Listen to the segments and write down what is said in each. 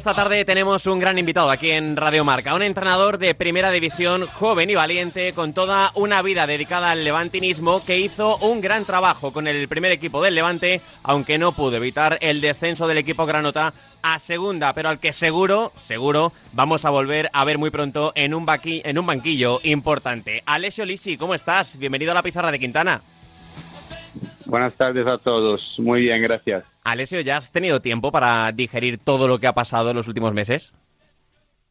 esta tarde tenemos un gran invitado aquí en Radio Marca, un entrenador de primera división joven y valiente con toda una vida dedicada al levantinismo que hizo un gran trabajo con el primer equipo del Levante, aunque no pudo evitar el descenso del equipo Granota a segunda, pero al que seguro, seguro vamos a volver a ver muy pronto en un, en un banquillo importante. Alessio Lisi, ¿cómo estás? Bienvenido a la pizarra de Quintana. Buenas tardes a todos. Muy bien, gracias. Alessio, ¿ya has tenido tiempo para digerir todo lo que ha pasado en los últimos meses?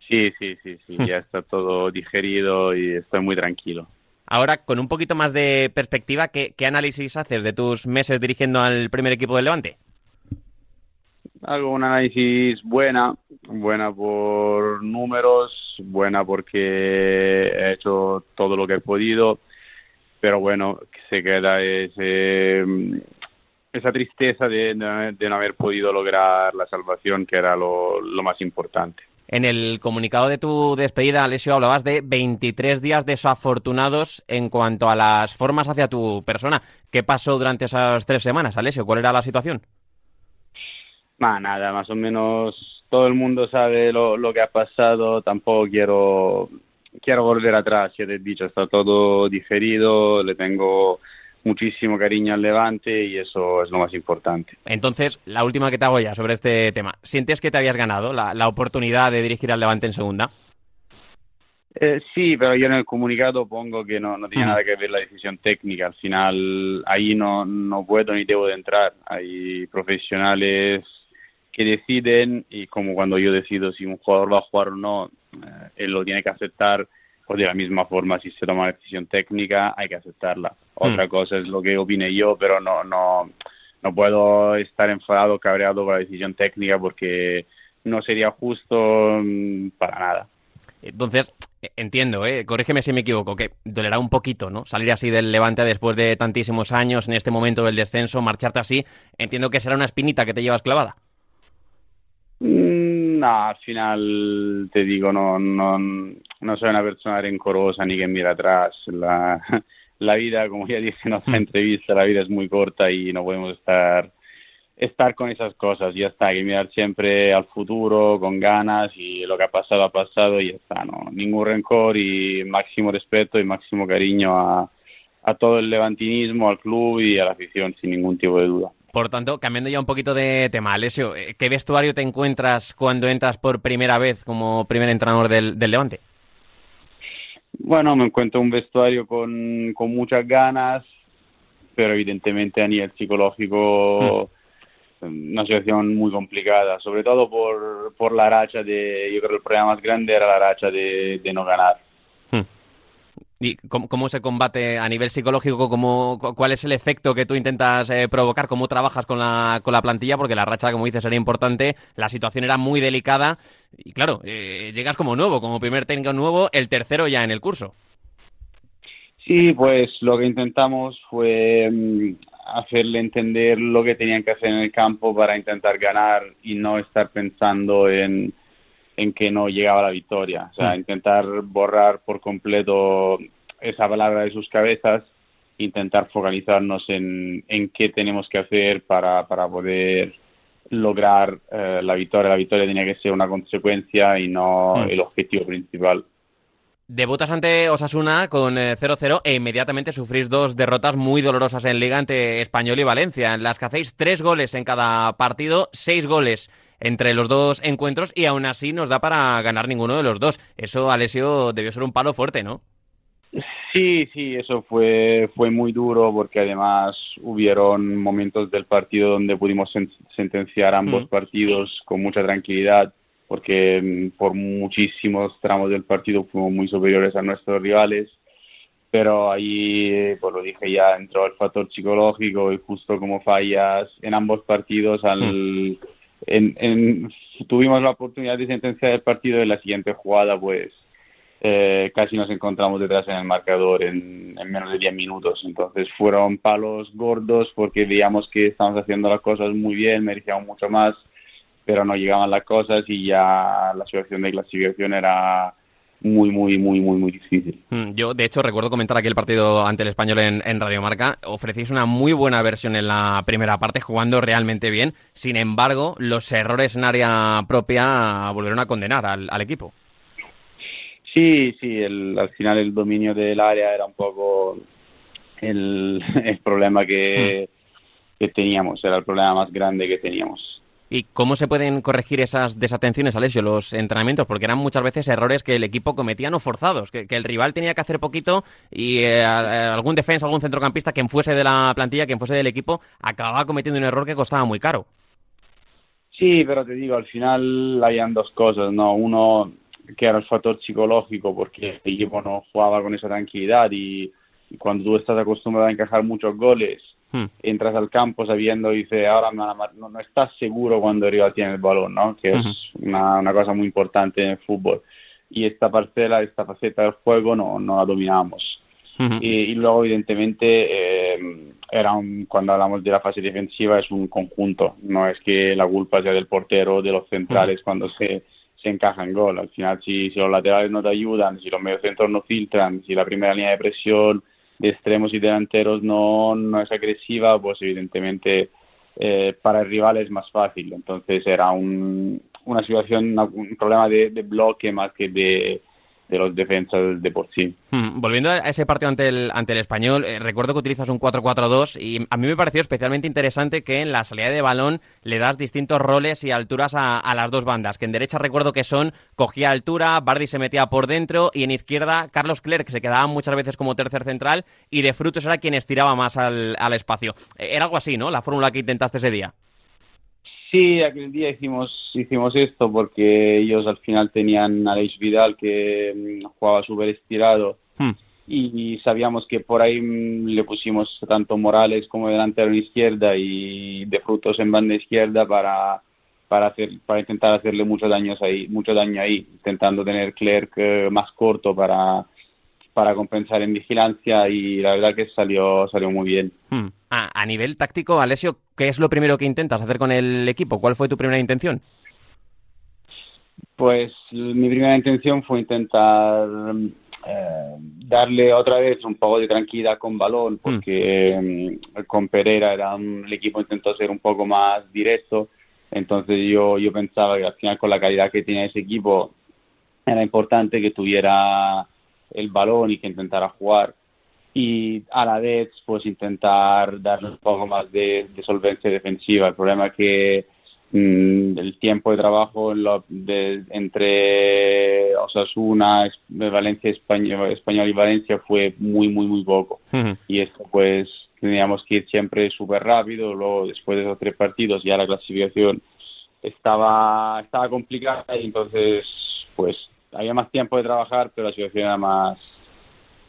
Sí, sí, sí, sí. ya está todo digerido y estoy muy tranquilo. Ahora, con un poquito más de perspectiva, ¿qué, análisis haces de tus meses dirigiendo al primer equipo del Levante? Hago un análisis buena, buena por números, buena porque he hecho todo lo que he podido, pero bueno, se queda ese, esa tristeza de, no haber podido lograr la salvación, que era lo, más importante. En el comunicado de tu despedida, Alessio, hablabas de 23 días desafortunados en cuanto a las formas hacia tu persona. ¿Qué pasó durante esas tres semanas, Alessio? ¿Cuál era la situación? nada, más o menos todo el mundo sabe lo, lo que ha pasado. Tampoco quiero, quiero volver atrás. Ya te he dicho, está todo digerido. Le tengo muchísimo cariño al Levante y eso es lo más importante. Entonces, la última que te hago ya sobre este tema. ¿Sientes que te habías ganado la, oportunidad de dirigir al Levante en segunda? Eh, sí, pero yo en el comunicado pongo que no, no tiene nada que ver la decisión técnica. Al final, ahí no, no puedo ni debo de entrar. Hay profesionales que deciden y como cuando yo decido si un jugador va a jugar o no, eh, él lo tiene que aceptar o de la misma forma si se toma una decisión técnica hay que aceptarla. Otra hmm. cosa es lo que opine yo, pero no, no, no puedo estar enfadado, cabreado por la decisión técnica porque no sería justo mm, para nada. Entonces, entiendo, ¿eh? corrígeme si me equivoco, que dolerá un poquito, ¿no? Salir así del Levante después de tantísimos años, en este momento del descenso, marcharte así, entiendo que será una espinita que te llevas clavada. No, al final te digo, no, no, no soy una persona rencorosa ni que mira atrás. La, la vida, como ya dije en otra mm. entrevista, la vida es muy corta y no podemos estar estar con esas cosas, ya está, hay que mirar siempre al futuro con ganas y lo que ha pasado ha pasado y ya está, no, ningún rencor y máximo respeto y máximo cariño a, a todo el levantinismo, al club y a la afición sin ningún tipo de duda. Por tanto, cambiando ya un poquito de tema, Alessio, eh, ¿qué vestuario te encuentras cuando entras por primera vez como primer entrenador del, Levante? Bueno, me encuentro un vestuario con, muchas ganas, pero evidentemente a nivel psicológico hmm. una situación muy complicada, sobre todo por, por la racha de, yo creo que el problema más grande era la racha de no ganar. ¿Y cómo, se combate a nivel psicológico? Cómo, ¿Cuál es el efecto que tú intentas eh, provocar? ¿Cómo trabajas con la, con la plantilla? Porque la racha, como dices, era importante, la situación era muy delicada y claro, eh, llegas como nuevo, como primer técnico nuevo, el tercero ya en el curso. Sí, pues lo que intentamos fue mm, hacerle entender lo que tenían que hacer en el campo para intentar ganar y no estar pensando en en que no llegaba la victoria. O sea, mm. intentar borrar por completo esa palabra de sus cabezas, intentar focalizarnos en, en qué tenemos que hacer para, para poder lograr eh, la victoria. La victoria tenía que ser una consecuencia y no mm. el objetivo principal. Debutas ante Osasuna con 0-0 eh, e inmediatamente sufrís dos derrotas muy dolorosas en Liga ante Español y Valencia, en las que hacéis tres goles en cada partido, seis goles entre los dos encuentros y aún así nos da para ganar ninguno de los dos. Eso, Alessio, debió ser un palo fuerte, ¿no? Sí, sí, eso fue, fue muy duro porque además hubieron momentos del partido donde pudimos sentenciar ambos partidos con mucha tranquilidad porque mm, por muchísimos tramos del partido fuimos muy superiores a nuestros rivales pero ahí, pues lo dije ya, entró el factor psicológico y justo como fallas en ambos partidos al, en, tuvimos la oportunidad de sentenciar el partido en la siguiente jugada, pues eh, casi nos encontramos detrás en el marcador en, menos de 10 minutos. Entonces fueron palos gordos porque veíamos que estábamos haciendo las cosas muy bien, merecíamos mucho más, pero no llegaban las cosas y ya la situación de clasificación era muy, muy, muy, muy, muy difícil. Hmm, yo, de hecho, recuerdo comentar aquí el partido ante el español en, en Radio Marca. Ofrecéis una muy buena versión en la primera parte, jugando realmente bien. Sin embargo, los errores en área propia volvieron a condenar al, equipo. Sí, sí, al final el dominio del área era un poco el, problema que, hmm. que teníamos, era el problema más grande que teníamos. ¿Y cómo se pueden corregir esas desatenciones, Alessio, los entrenamientos? Porque eran muchas veces errores que el equipo cometía no forzados, que, el rival tenía que hacer poquito y eh, algún defensa, algún centrocampista, quien fuese de la plantilla, quien fuese del equipo, acababa cometiendo un error que costaba muy caro. Sí, pero te digo, al final habían dos cosas, ¿no? Uno que era el factor psicológico, porque el equipo no jugaba con esa tranquilidad y cuando tú estás acostumbrado a encajar muchos goles Hmm. Entras al campo sabiendo, dice, ahora no, no, estás seguro cuando el rival tiene el balón, ¿no? Que es una, una, cosa muy importante en el fútbol. Y esta parcela, esta faceta del juego no, no la dominamos. y, luego, evidentemente, eh, era cuando hablamos de la fase defensiva, es un conjunto. No es que la culpa sea del portero o de los centrales cuando se, se encaja en gol. Al final, si, si los laterales no te ayudan, si los mediocentros no filtran, si la primera línea de presión de extremos y delanteros no, no es agresiva, pues evidentemente eh, para el rival es más fácil. Entonces era un, una situación, un problema de bloque más que de, de los defensas de por sí. Hmm, volviendo a ese partido ante el, ante el español, eh, recuerdo que utilizas un 4-4-2 y a mí me pareció especialmente interesante que en la salida de balón le das distintos roles y alturas a, las dos bandas, que en derecha recuerdo que son, cogía altura, Bardi se metía por dentro y en izquierda Carlos Clerc se quedaba muchas veces como tercer central y de frutos era quien estiraba más al, al espacio. Eh, era algo así, ¿no? La fórmula que intentaste ese día. Sí, aquel día hicimos, hicimos esto porque ellos al final tenían a Aleix Vidal que mm, jugaba súper estirado hmm. y, sabíamos que por ahí mm, le pusimos tanto Morales como delantero en izquierda y de frutos en banda izquierda para para hacer para intentar hacerle mucho daño ahí mucho daño ahí intentando tener Clerc eh, más corto para para compensar en vigilancia y la verdad que salió, salió muy bien. Hmm. A, nivel táctico, Alessio, ¿qué es lo primero que intentas hacer con el equipo? ¿Cuál fue tu primera intención? Pues mi primera intención fue intentar eh, darle otra vez un poco de tranquilidad con balón, hmm. porque mm, con Pereira era el equipo intentó ser un poco más directo, entonces yo, yo pensaba que al final con la calidad que tenía ese equipo era importante que tuviera el balón y que intentara jugar y a la vez pues intentar darle un poco más de, solvencia defensiva. El problema es que mm, el tiempo de trabajo entre Osasuna, Valencia, Español, Español y Valencia fue muy, muy, muy poco. Y esto pues teníamos que ir siempre súper rápido, luego después de esos tres partidos ya la clasificación estaba, estaba complicada y entonces pues había más tiempo de trabajar, pero la situación era más,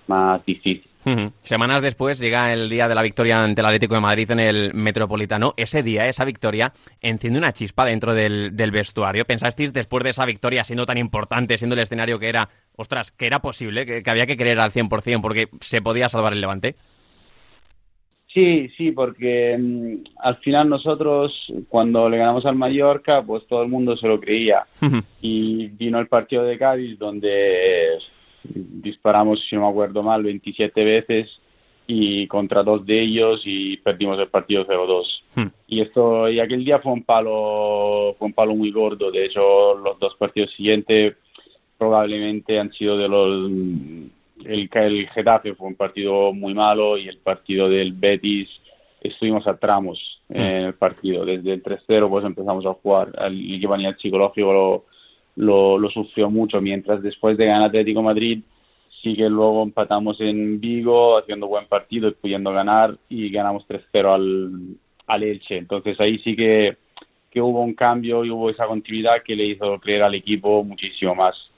más difícil. Semanas después llega el día de la victoria ante el Atlético de Madrid en el Metropolitano. Ese día, esa victoria, enciende una chispa dentro del, vestuario. ¿Pensasteis después de esa victoria, siendo tan importante, siendo el escenario que era, ostras, que era posible, que, que había que creer al 100% porque se podía salvar el Levante? Sí, sí, porque mm, al final nosotros cuando le ganamos al Mallorca, pues todo el mundo se lo creía. y vino el partido de Cádiz donde disparamos, si no me acuerdo mal, 27 veces y contra dos de ellos y perdimos el partido 0-2. Y esto y aquel día fue un palo fue un palo muy gordo, de hecho los dos partidos siguientes probablemente han sido de los el, el Getafe fue un partido muy malo y el partido del Betis estuvimos a tramos en el partido. Desde el 3-0 pues empezamos a jugar. El equipo el psicológico lo, lo, sufrió mucho, mientras después de ganar Atlético Madrid sí que luego empatamos en Vigo haciendo buen partido y pudiendo ganar y ganamos 3-0 al, al Elche. Entonces ahí sí que que hubo un cambio y hubo esa continuidad que le hizo creer al equipo muchísimo más.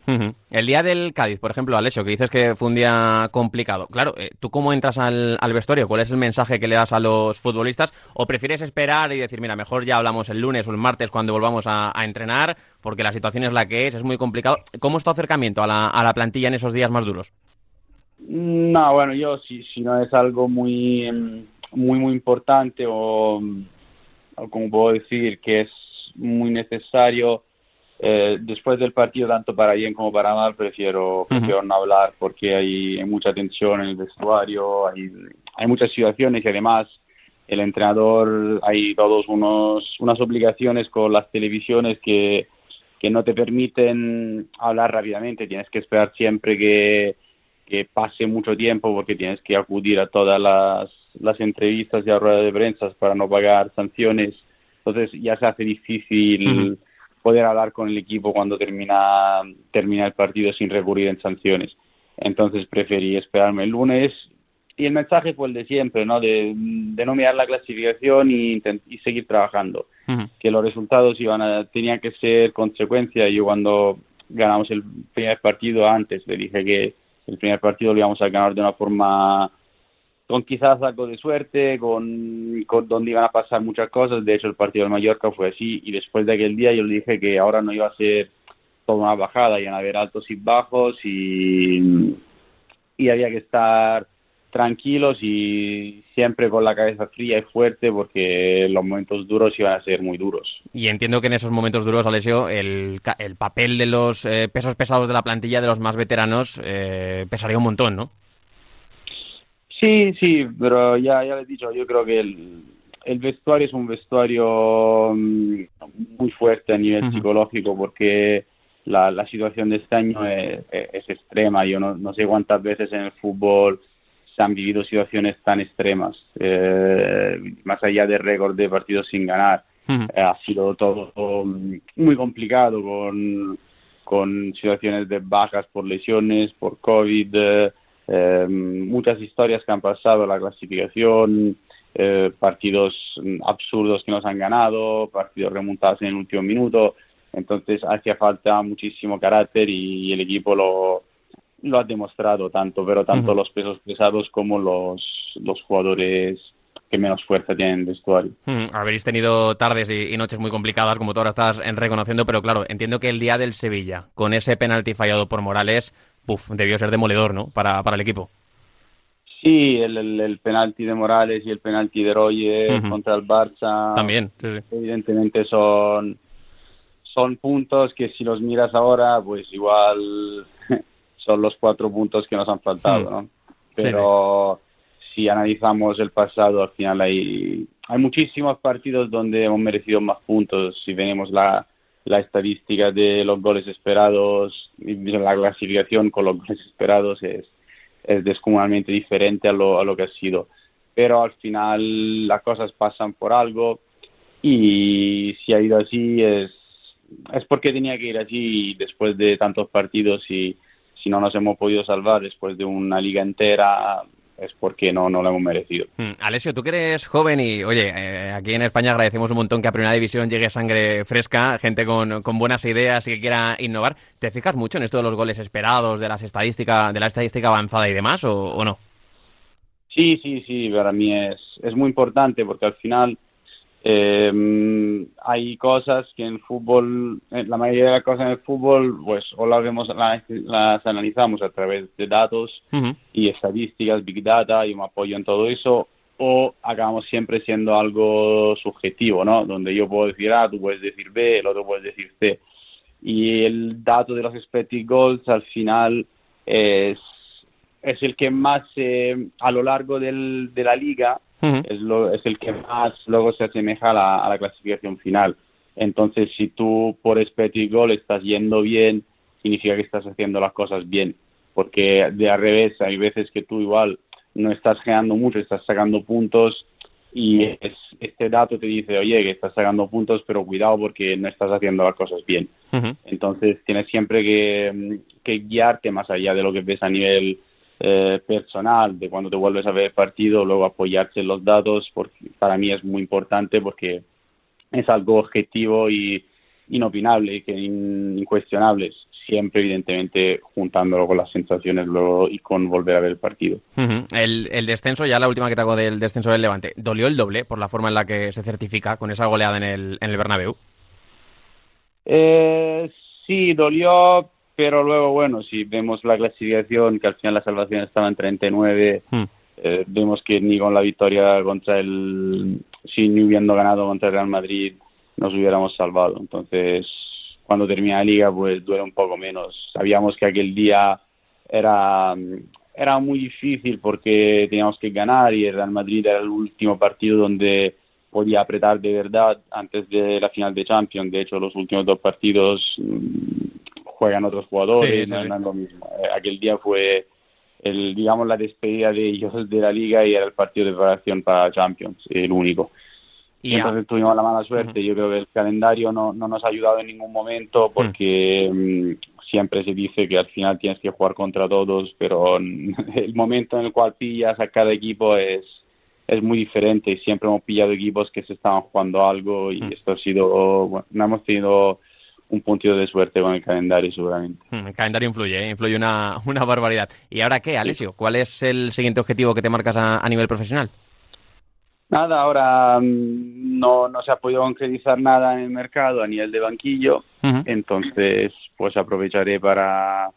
El día del Cádiz, por ejemplo, Alessio, que dices que fue un día complicado. Claro, eh, ¿tú cómo entras al, vestuario? ¿Cuál es el mensaje que le das a los futbolistas? ¿O prefieres esperar y decir, mira, mejor ya hablamos el lunes o el martes cuando volvamos a, entrenar, porque la situación es la que es, es muy complicado? ¿Cómo es tu acercamiento a la, a la plantilla en esos días más duros? No, bueno, yo si, si no es algo muy, muy, muy importante o como puedo decir, que es muy necesario, eh, después del partido, tanto para bien como para mal, prefiero, prefiero no hablar porque hay, mucha tensión en el vestuario, hay, hay muchas situaciones y además el entrenador hay todos unos unas obligaciones con las televisiones que, que no te permiten hablar rápidamente. Tienes que esperar siempre que, que pase mucho tiempo porque tienes que acudir a todas las, las entrevistas y a ruedas de prensa para no pagar sanciones entonces ya se hace difícil poder hablar con el equipo cuando termina termina el partido sin recurrir en sanciones entonces preferí esperarme el lunes y el mensaje fue el de siempre, ¿no? De, no mirar la clasificación y, y seguir trabajando. Que los resultados iban a, tenían que ser consecuencia. Yo cuando ganamos el primer partido antes le dije que el primer partido lo íbamos a ganar de una forma con quizás algo de suerte, con, donde iban a pasar muchas cosas. De hecho, el partido de Mallorca fue así. Y después de aquel día yo le dije que ahora no iba a ser toda una bajada, iban a haber altos y bajos y, y había que estar tranquilos y siempre con la cabeza fría y fuerte porque los momentos duros iban a ser muy duros. Y entiendo que en esos momentos duros, Alessio, el, el papel de los eh, pesos pesados de la plantilla de los más veteranos eh, pesaría un montón, ¿no? Sí, sí, pero ya, ya le he dicho, yo creo que el, el vestuario es un vestuario mm, muy fuerte a nivel psicológico porque la, la situación de este año es, es extrema. Yo no, no sé cuántas veces en el fútbol se han vivido situaciones tan extremas, eh, más allá del récord de partidos sin ganar. Eh, ha sido todo muy complicado con, con situaciones de bajas por lesiones, por COVID, eh, muchas historias que han pasado, la clasificación, partidos absurdos que nos han ganado, partidos remontados en el último minuto. Entonces hacía falta muchísimo carácter y el equipo lo, lo ha demostrado tanto, pero tanto los pesos pesados como los, los jugadores que menos fuerza tienen en vestuario. Habéis tenido tardes y, noches muy complicadas, como tú ahora estás reconociendo, pero claro, entiendo que el día del Sevilla, con ese penalti fallado por Morales, uf, debió ser demoledor, ¿no? Para, para el equipo. Sí, el, el, penalti de Morales y el penalti de Royer contra el Barça. También, Evidentemente son, son puntos que si los miras ahora, pues igual son los cuatro puntos que nos han faltado, ¿no? Pero si analizamos el pasado, al final hay, hay muchísimos partidos donde hemos merecido más puntos. Si venimos la, la estadística de los goles esperados, la clasificación con los goles esperados es, es descomunalmente diferente a lo, a lo que ha sido. Pero al final las cosas pasan por algo y si ha ido así es, es porque tenía que ir así después de tantos partidos y si no nos hemos podido salvar después de una liga entera es porque no, no lo hemos merecido. Hmm. Alessio, tú que eres joven y, oye, eh, aquí en España agradecemos un montón que a Primera División llegue sangre fresca, gente con, con, buenas ideas y que quiera innovar. ¿Te fijas mucho en esto de los goles esperados, de las estadísticas, de la estadística avanzada y demás, o, o no? Sí, sí, sí, para mí es, es muy importante porque al final eh, hay cosas que en fútbol, la mayoría de las cosas en el fútbol, pues o las, vemos, las, analizamos a través de datos y estadísticas, big data, y me apoyo en todo eso, o acabamos siempre siendo algo subjetivo, ¿no? Donde yo puedo decir A, tú puedes decir B, el otro puede decir C. Y el dato de los expected goals al final es, es el que más eh, a lo largo del, de la liga es, lo, es el que más luego se asemeja a la, clasificación final. Entonces, si tú por y gol estás yendo bien, significa que estás haciendo las cosas bien. Porque de al revés, hay veces que tú igual no estás generando mucho, estás sacando puntos y este dato te dice, oye, que estás sacando puntos, pero cuidado porque no estás haciendo las cosas bien. Entonces, tienes siempre que, que guiarte más allá de lo que ves a nivel eh, personal de cuando te vuelves a ver el partido, luego apoyarse en los datos, porque para mí es muy importante porque es algo objetivo y inopinable que incuestionable, siempre evidentemente juntándolo con las sensaciones luego y con volver a ver el partido. el, el, descenso, ya la última que te hago del descenso del Levante, ¿dolió el doble por la forma en la que se certifica con esa goleada en el, en el Bernabéu? Eh, sí, dolió, pero luego, bueno, si vemos la clasificación, que al final la salvación estaba en 39, hmm. eh, vemos que ni con la victoria contra el, si ni hubiendo ganado contra el Real Madrid, nos hubiéramos salvado. Entonces, cuando termina la liga pues duele un poco menos. Sabíamos que aquel día era, era muy difícil porque teníamos que ganar y el Real Madrid era el último partido donde podía apretar de verdad antes de la final de Champions. De hecho, los últimos dos partidos mm, juegan otros jugadores, no, es lo mismo. Eh, aquel día fue el, digamos, la despedida de ellos de la liga y era el partido de preparación para Champions, el único. Y entonces tuvimos la mala suerte. Yo creo que el calendario no, no nos ha ayudado en ningún momento porque mm, siempre se dice que al final tienes que jugar contra todos, pero el momento en el cual pillas a cada equipo es, es muy diferente y siempre hemos pillado equipos que se estaban jugando algo y mm. esto ha sido, bueno, no hemos tenido un puntito de suerte con el calendario seguramente. Mm, el calendario influye, ¿eh? influye una, una barbaridad. ¿Y ahora qué, Alessio? ¿Cuál es el siguiente objetivo que te marcas a, nivel profesional? Nada, ahora mm, no, no se ha podido concretizar nada en el mercado a nivel de banquillo, entonces pues aprovecharé para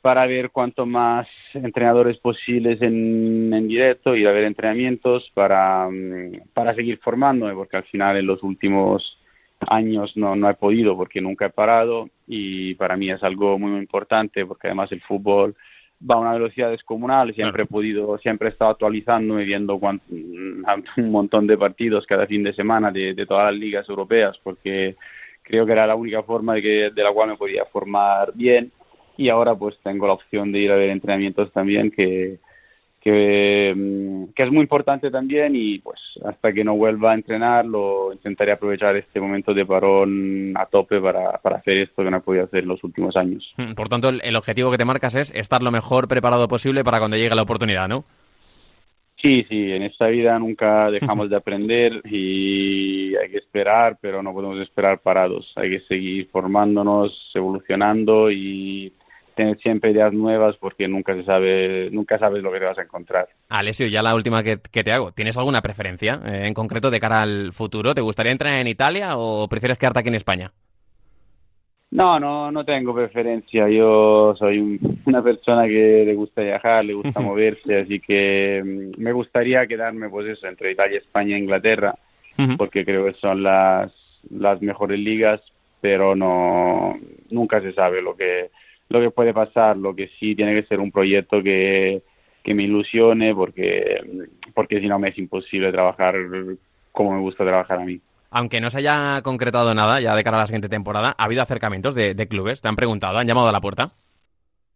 para ver cuanto más entrenadores posibles en, en directo, ir a ver entrenamientos para, mm, para seguir formándome, porque al final en los últimos años no, no he podido porque nunca he parado y para mí es algo muy, importante porque además el fútbol va a una velocidad descomunal, siempre he podido, siempre he estado actualizando y viendo un montón de partidos cada fin de semana de, de todas las ligas europeas porque creo que era la única forma de, que, de la cual me podía formar bien y ahora pues tengo la opción de ir a ver entrenamientos también que, que, mm, es muy importante también y pues hasta que no vuelva a entrenar lo intentaré aprovechar este momento de parón a tope para, para hacer esto que no he podido hacer en los últimos años. Hmm, por tanto, el, objetivo que te marcas es estar lo mejor preparado posible para cuando llegue la oportunidad, ¿no? Sí, sí, en esta vida nunca dejamos de aprender y hay que esperar, pero no podemos esperar parados. Hay que seguir formándonos, evolucionando y tener siempre ideas nuevas porque nunca se sabe, nunca sabes lo que te vas a encontrar. Alessio, ya la última que, te hago. ¿Tienes alguna preferencia eh, en concreto de cara al futuro? ¿Te gustaría entrar en Italia o prefieres quedarte aquí en España? No, no, no tengo preferencia. Yo soy una persona que le gusta viajar, le gusta moverse, así que mm, me gustaría quedarme, pues eso, entre Italia, España e Inglaterra, porque creo que son las las mejores ligas, pero no nunca se sabe lo que lo que puede pasar, lo que sí tiene que ser un proyecto que, que me ilusione porque, porque si no me es imposible trabajar como me gusta trabajar a mí. Aunque no se haya concretado nada ya de cara a la siguiente temporada, ¿ha habido acercamientos de, clubes? ¿Te han preguntado? ¿Han llamado a la puerta?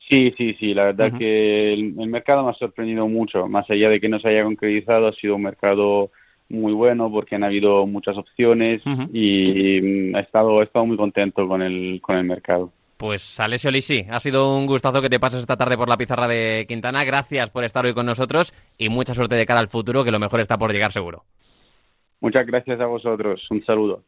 Sí, sí, sí. La verdad que el, mercado me ha sorprendido mucho. Más allá de que no se haya concretizado, ha sido un mercado muy bueno porque han habido muchas opciones y mm, he estado, he estado muy contento con el, con el mercado. Pues Alessio Lisi, ha sido un gustazo que te pases esta tarde por la pizarra de Quintana. Gracias por estar hoy con nosotros y mucha suerte de cara al futuro, que lo mejor está por llegar seguro. Muchas gracias a vosotros. Un saludo.